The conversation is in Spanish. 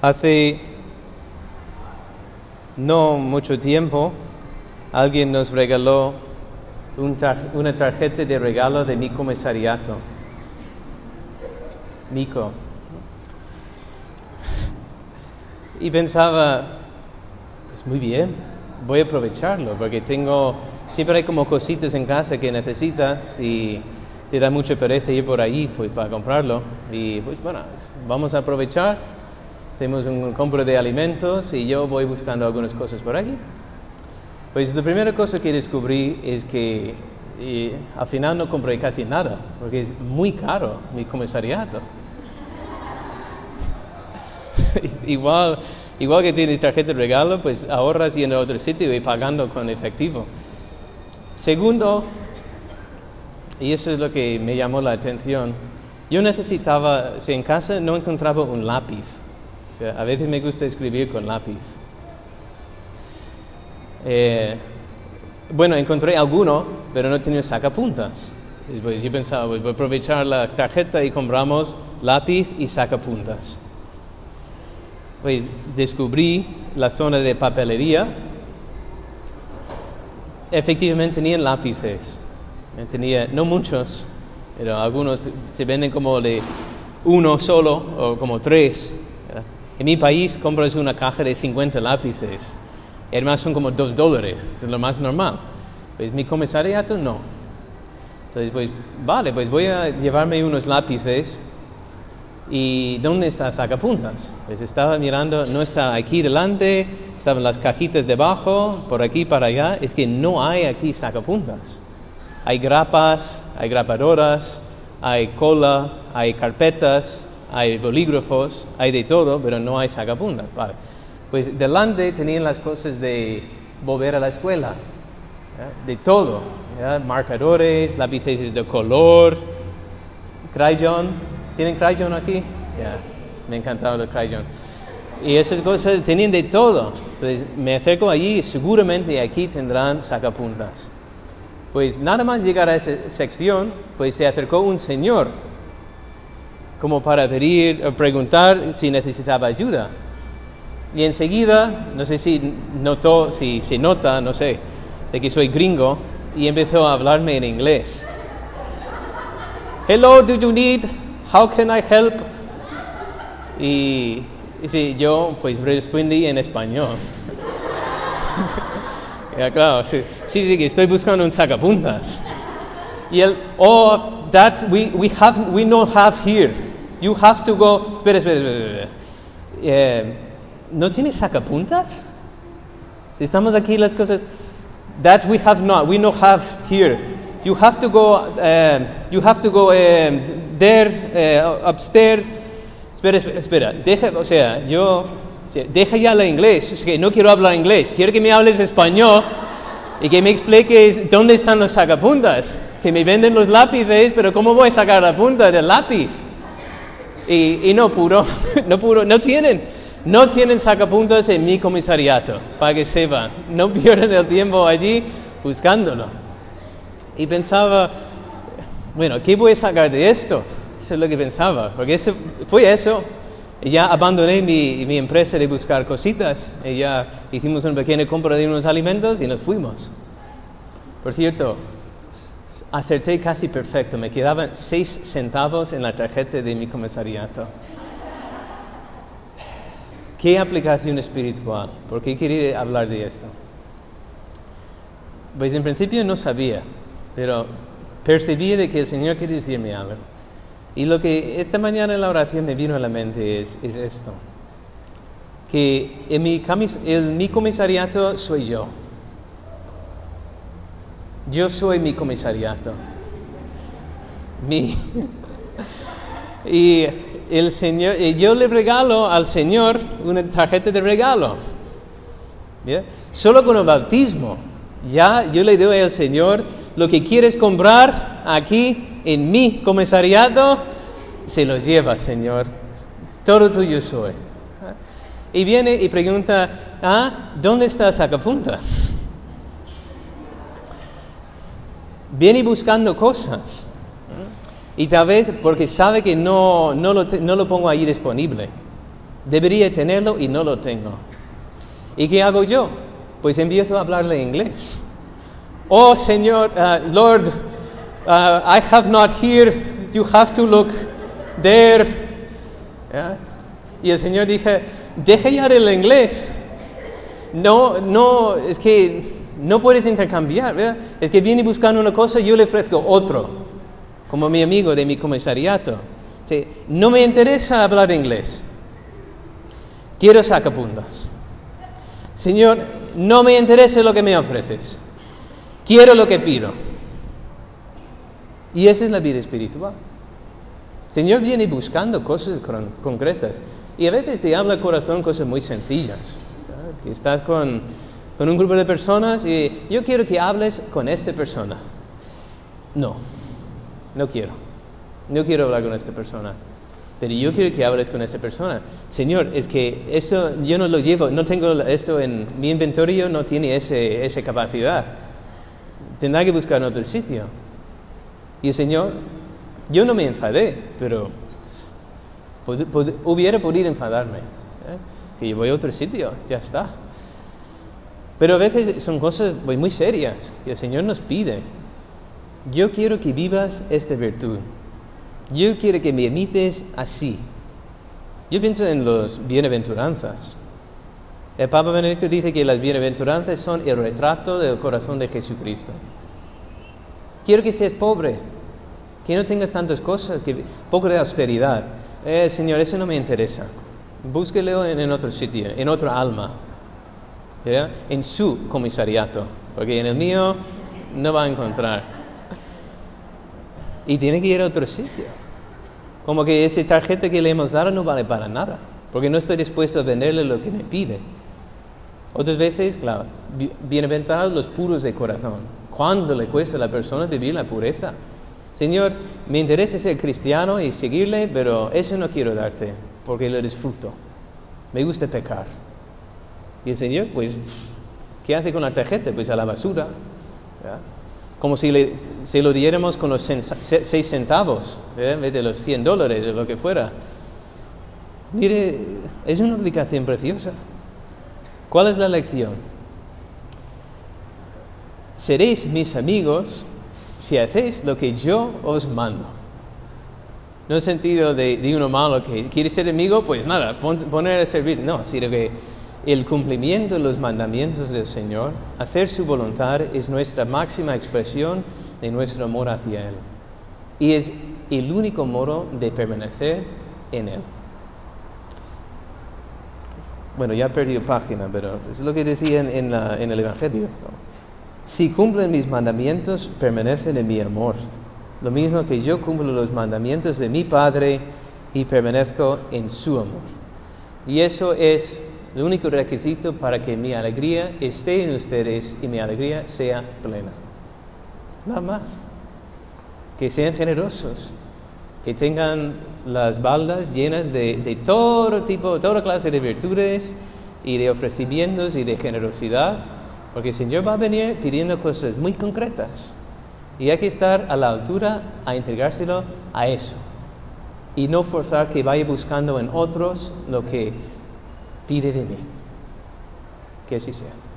Hace no mucho tiempo alguien nos regaló una tarjeta de regalo de mi comisariato. Nico. Y pensaba, pues muy bien, voy a aprovecharlo porque tengo, siempre hay como cositas en casa que necesitas y te da mucha pereza ir por ahí pues, para comprarlo. Y pues bueno, vamos a aprovechar. Tenemos un compra de alimentos y yo voy buscando algunas cosas por aquí. Pues la primera cosa que descubrí es que eh, al final no compré casi nada porque es muy caro mi comisariato. igual, igual que tienes tarjeta de regalo, pues ahorras yendo a otro sitio y pagando con efectivo. Segundo, y eso es lo que me llamó la atención, yo necesitaba, sea, en casa no encontraba un lápiz. Sea, a veces me gusta escribir con lápiz. Eh, bueno, encontré alguno, pero no tenía sacapuntas. Pues yo pensaba, pues voy a aprovechar la tarjeta y compramos lápiz y sacapuntas. Pues descubrí la zona de papelería. Efectivamente tenían lápices. Tenía, no muchos, pero algunos se venden como de uno solo o como tres. En mi país compras una caja de 50 lápices. Además son como dos dólares, es lo más normal. Pues mi comisariato no. Entonces, pues, vale, pues voy a llevarme unos lápices. ¿Y dónde está sacapuntas? Pues estaba mirando, no está aquí delante, estaban las cajitas debajo, por aquí para allá. Es que no hay aquí sacapuntas. Hay grapas, hay grapadoras, hay cola, hay carpetas, hay bolígrafos, hay de todo, pero no hay sacapuntas. Vale. Pues delante tenían las cosas de volver a la escuela, de todo, marcadores, lápices de color, crayon, ¿tienen crayon aquí? Me encantaba el crayon. Y esas cosas tenían de todo. Entonces me acerco allí y seguramente aquí tendrán sacapuntas. Pues nada más llegar a esa sección, pues se acercó un señor como para pedir o preguntar si necesitaba ayuda. Y enseguida, no sé si notó, si se nota, no sé, de que soy gringo, y empezó a hablarme en inglés. Hello, do you need? How can I help? Y, y sí, yo pues respondí en español. ya, claro, sí, sí, sí, que estoy buscando un sacapuntas. Y él, oh, that we, we, have, we don't have here. You have to go. Espera, espera, espera. Eh, ¿No tiene sacapuntas? Si estamos aquí las cosas. That we have not. We don't have here. You have to go. um, you have to go um, there, uh, upstairs. Espera, espera, espera. Deja, o sea, yo. Deja ya el inglés. Es que no quiero hablar inglés. Quiero que me hables español y que me expliques dónde están los sacapuntas. Que me venden los lápices, pero ¿cómo voy a sacar la punta del lápiz? Y, y no puro, no puro, no tienen, no tienen sacapuntas en mi comisariato, para que sepan, no pierdan el tiempo allí buscándolo. Y pensaba, bueno, ¿qué voy a sacar de esto? Eso es lo que pensaba, porque eso, fue eso. Ya abandoné mi, mi empresa de buscar cositas, y ya hicimos una pequeña compra de unos alimentos y nos fuimos. Por cierto, acerté casi perfecto. Me quedaban seis centavos en la tarjeta de mi comisariato. ¿Qué aplicación espiritual? ¿Por qué quería hablar de esto? Pues en principio no sabía, pero percibí de que el Señor quería decirme algo. Y lo que esta mañana en la oración me vino a la mente es, es esto. Que en mi, en mi comisariato soy yo. Yo soy mi comisariato. Mi. Y el Señor, y yo le regalo al Señor una tarjeta de regalo. ¿Ya? Solo con el bautismo. Ya yo le doy al Señor lo que quieres comprar aquí en mi comisariato, se lo lleva, Señor. Todo tuyo soy. Y viene y pregunta, ah, ¿dónde está sacapuntas? Viene buscando cosas. Y tal vez porque sabe que no, no, lo, no lo pongo ahí disponible. Debería tenerlo y no lo tengo. ¿Y qué hago yo? Pues empiezo a hablarle inglés. Oh Señor, uh, Lord, uh, I have not here, you have to look there. Y el Señor dije, deja ya el inglés. No, no, es que no puedes intercambiar, ¿verdad? Es que viene buscando una cosa yo le ofrezco otro, como mi amigo de mi comisariato. No me interesa hablar inglés. Quiero sacapuntas. Señor, no me interesa lo que me ofreces. Quiero lo que pido. Y esa es la vida espiritual. Señor viene buscando cosas concretas. Y a veces te habla el corazón cosas muy sencillas. Que estás con, con un grupo de personas y yo quiero que hables con esta persona. No, no quiero. No quiero hablar con esta persona. Pero yo quiero que hables con esa persona. Señor, es que esto yo no lo llevo, no tengo esto en mi inventario, no tiene ese, esa capacidad. Tendrá que buscar en otro sitio. Y el Señor, yo no me enfadé, pero hubiera podido enfadarme. ¿eh? Que yo voy a otro sitio, ya está. Pero a veces son cosas muy serias y el Señor nos pide. Yo quiero que vivas esta virtud. Yo quiero que me imites así. Yo pienso en las bienaventuranzas. El Papa Benedicto dice que las bienaventuranzas son el retrato del corazón de Jesucristo. Quiero que seas pobre, que no tengas tantas cosas, que poco de austeridad. Eh, Señor, eso no me interesa. Búsquelo en, otro sitio, en otra alma, en su comisariato, porque en el mío no va a encontrar. Y tiene que ir a otro sitio. Como que esa tarjeta que le hemos dado no vale para nada, porque no estoy dispuesto a venderle lo que me pide. Otras veces, claro, bienaventurados los puros de corazón. ¿Cuánto le cuesta a la persona vivir la pureza? Señor, me interesa ser cristiano y seguirle, pero eso no quiero darte, porque lo disfruto. Me gusta pecar. Y el Señor, pues, ¿qué hace con la tarjeta? Pues a la basura. Como si se lo diéramos con los seis centavos, en vez de los 100 dólares o lo que fuera. Mire, es una aplicación preciosa. ¿Cuál es la lección? Seréis mis amigos si hacéis lo que yo os mando. No en el sentido de, uno malo que quiere ser amigo, pues nada, poner a servir. No, sino que el cumplimiento de los mandamientos del Señor, hacer su voluntad, es nuestra máxima expresión de nuestro amor hacia Él. Y es el único modo de permanecer en Él. Bueno, ya perdido página, pero es lo que decía en, el Evangelio. Si cumplen mis mandamientos, permanecen en mi amor. Lo mismo que yo cumplo los mandamientos de mi Padre y permanezco en su amor. Y eso es el único requisito para que mi alegría esté en ustedes y mi alegría sea plena. Nada más. Que sean generosos, que tengan las baldas llenas de, todo tipo, toda clase de virtudes y de ofrecimientos y de generosidad, porque el Señor va a venir pidiendo cosas muy concretas y hay que estar a la altura a entregárselo a eso y no forzar que vaya buscando en otros lo que pide de mí. Que así sea.